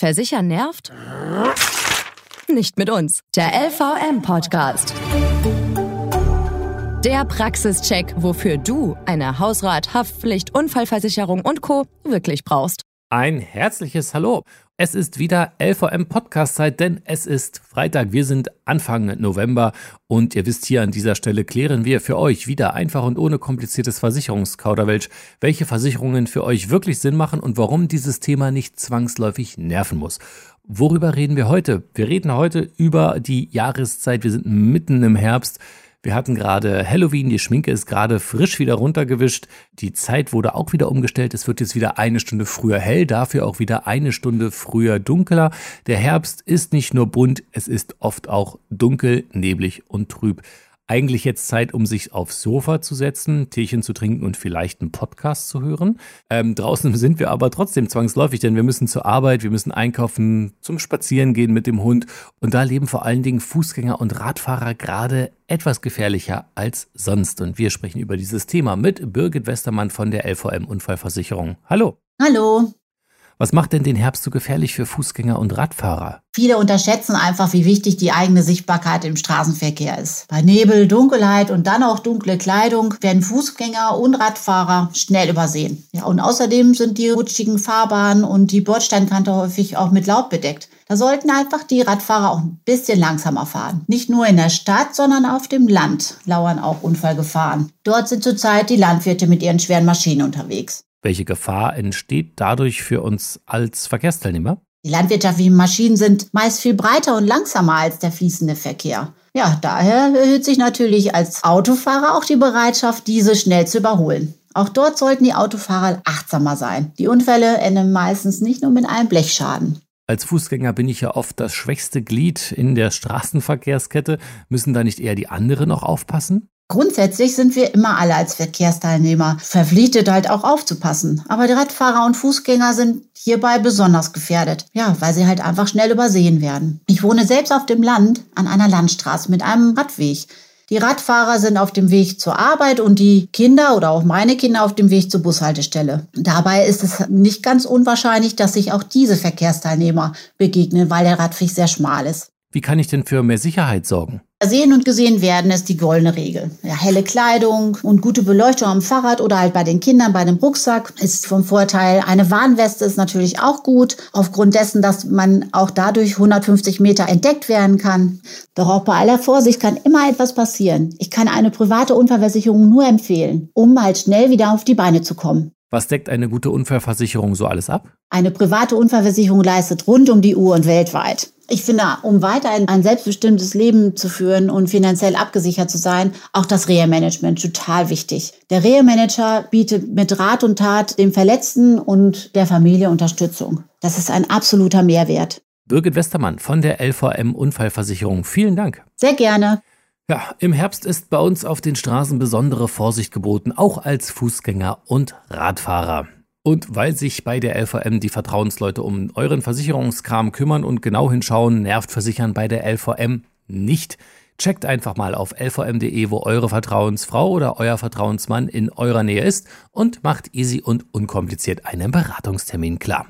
Versichern nervt? Nicht mit uns. Der LVM-Podcast. Der Praxischeck, wofür du eine Hausrat, Haftpflicht, Unfallversicherung und Co. wirklich brauchst. Ein herzliches Hallo. Es ist wieder LVM Podcast Zeit, denn es ist Freitag. Wir sind Anfang November und ihr wisst hier an dieser Stelle klären wir für euch wieder einfach und ohne kompliziertes Versicherungskauderwelsch, welche Versicherungen für euch wirklich Sinn machen und warum dieses Thema nicht zwangsläufig nerven muss. Worüber reden wir heute? Wir reden heute über die Jahreszeit. Wir sind mitten im Herbst. Wir hatten gerade Halloween, die Schminke ist gerade frisch wieder runtergewischt. Die Zeit wurde auch wieder umgestellt. Es wird jetzt wieder eine Stunde früher hell, dafür auch wieder eine Stunde früher dunkler. Der Herbst ist nicht nur bunt, es ist oft auch dunkel, neblig und trüb eigentlich jetzt Zeit, um sich aufs Sofa zu setzen, Teechen zu trinken und vielleicht einen Podcast zu hören. Ähm, draußen sind wir aber trotzdem zwangsläufig, denn wir müssen zur Arbeit, wir müssen einkaufen, zum Spazierengehen mit dem Hund. Und da leben vor allen Dingen Fußgänger und Radfahrer gerade etwas gefährlicher als sonst. Und wir sprechen über dieses Thema mit Birgit Westermann von der LVM Unfallversicherung. Hallo. Hallo. Was macht denn den Herbst so gefährlich für Fußgänger und Radfahrer? Viele unterschätzen einfach, wie wichtig die eigene Sichtbarkeit im Straßenverkehr ist. Bei Nebel, Dunkelheit und dann auch dunkle Kleidung werden Fußgänger und Radfahrer schnell übersehen. Ja, und außerdem sind die rutschigen Fahrbahnen und die Bordsteinkante häufig auch mit Laub bedeckt. Da sollten einfach die Radfahrer auch ein bisschen langsamer fahren. Nicht nur in der Stadt, sondern auf dem Land lauern auch Unfallgefahren. Dort sind zurzeit die Landwirte mit ihren schweren Maschinen unterwegs. Welche Gefahr entsteht dadurch für uns als Verkehrsteilnehmer? Die landwirtschaftlichen Maschinen sind meist viel breiter und langsamer als der fließende Verkehr. Ja, daher erhöht sich natürlich als Autofahrer auch die Bereitschaft, diese schnell zu überholen. Auch dort sollten die Autofahrer achtsamer sein. Die Unfälle enden meistens nicht nur mit einem Blechschaden. Als Fußgänger bin ich ja oft das schwächste Glied in der Straßenverkehrskette. Müssen da nicht eher die anderen auch aufpassen? Grundsätzlich sind wir immer alle als Verkehrsteilnehmer verpflichtet, halt auch aufzupassen. Aber die Radfahrer und Fußgänger sind hierbei besonders gefährdet. Ja, weil sie halt einfach schnell übersehen werden. Ich wohne selbst auf dem Land an einer Landstraße mit einem Radweg. Die Radfahrer sind auf dem Weg zur Arbeit und die Kinder oder auch meine Kinder auf dem Weg zur Bushaltestelle. Dabei ist es nicht ganz unwahrscheinlich, dass sich auch diese Verkehrsteilnehmer begegnen, weil der Radweg sehr schmal ist. Wie kann ich denn für mehr Sicherheit sorgen? Sehen und gesehen werden ist die goldene Regel. Ja, helle Kleidung und gute Beleuchtung am Fahrrad oder halt bei den Kindern bei dem Rucksack ist vom Vorteil. Eine Warnweste ist natürlich auch gut, aufgrund dessen, dass man auch dadurch 150 Meter entdeckt werden kann. Doch auch bei aller Vorsicht kann immer etwas passieren. Ich kann eine private Unfallversicherung nur empfehlen, um halt schnell wieder auf die Beine zu kommen. Was deckt eine gute Unfallversicherung so alles ab? Eine private Unfallversicherung leistet rund um die Uhr und weltweit. Ich finde, um weiterhin ein selbstbestimmtes Leben zu führen und finanziell abgesichert zu sein, auch das Reha-Management total wichtig. Der Reha-Manager bietet mit Rat und Tat dem Verletzten und der Familie Unterstützung. Das ist ein absoluter Mehrwert. Birgit Westermann von der LVM Unfallversicherung. Vielen Dank. Sehr gerne. Ja, im Herbst ist bei uns auf den Straßen besondere Vorsicht geboten, auch als Fußgänger und Radfahrer. Und weil sich bei der LVM die Vertrauensleute um euren Versicherungskram kümmern und genau hinschauen, nervt Versichern bei der LVM nicht. Checkt einfach mal auf lvm.de, wo eure Vertrauensfrau oder euer Vertrauensmann in eurer Nähe ist und macht easy und unkompliziert einen Beratungstermin klar.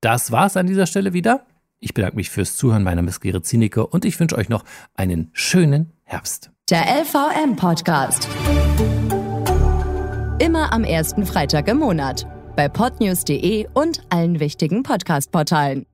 Das war's an dieser Stelle wieder. Ich bedanke mich fürs Zuhören. Mein Name ist Gerrit Zienicke und ich wünsche euch noch einen schönen Herbst. Der LVM Podcast. Immer am ersten Freitag im Monat bei podnews.de und allen wichtigen Podcast-Portalen.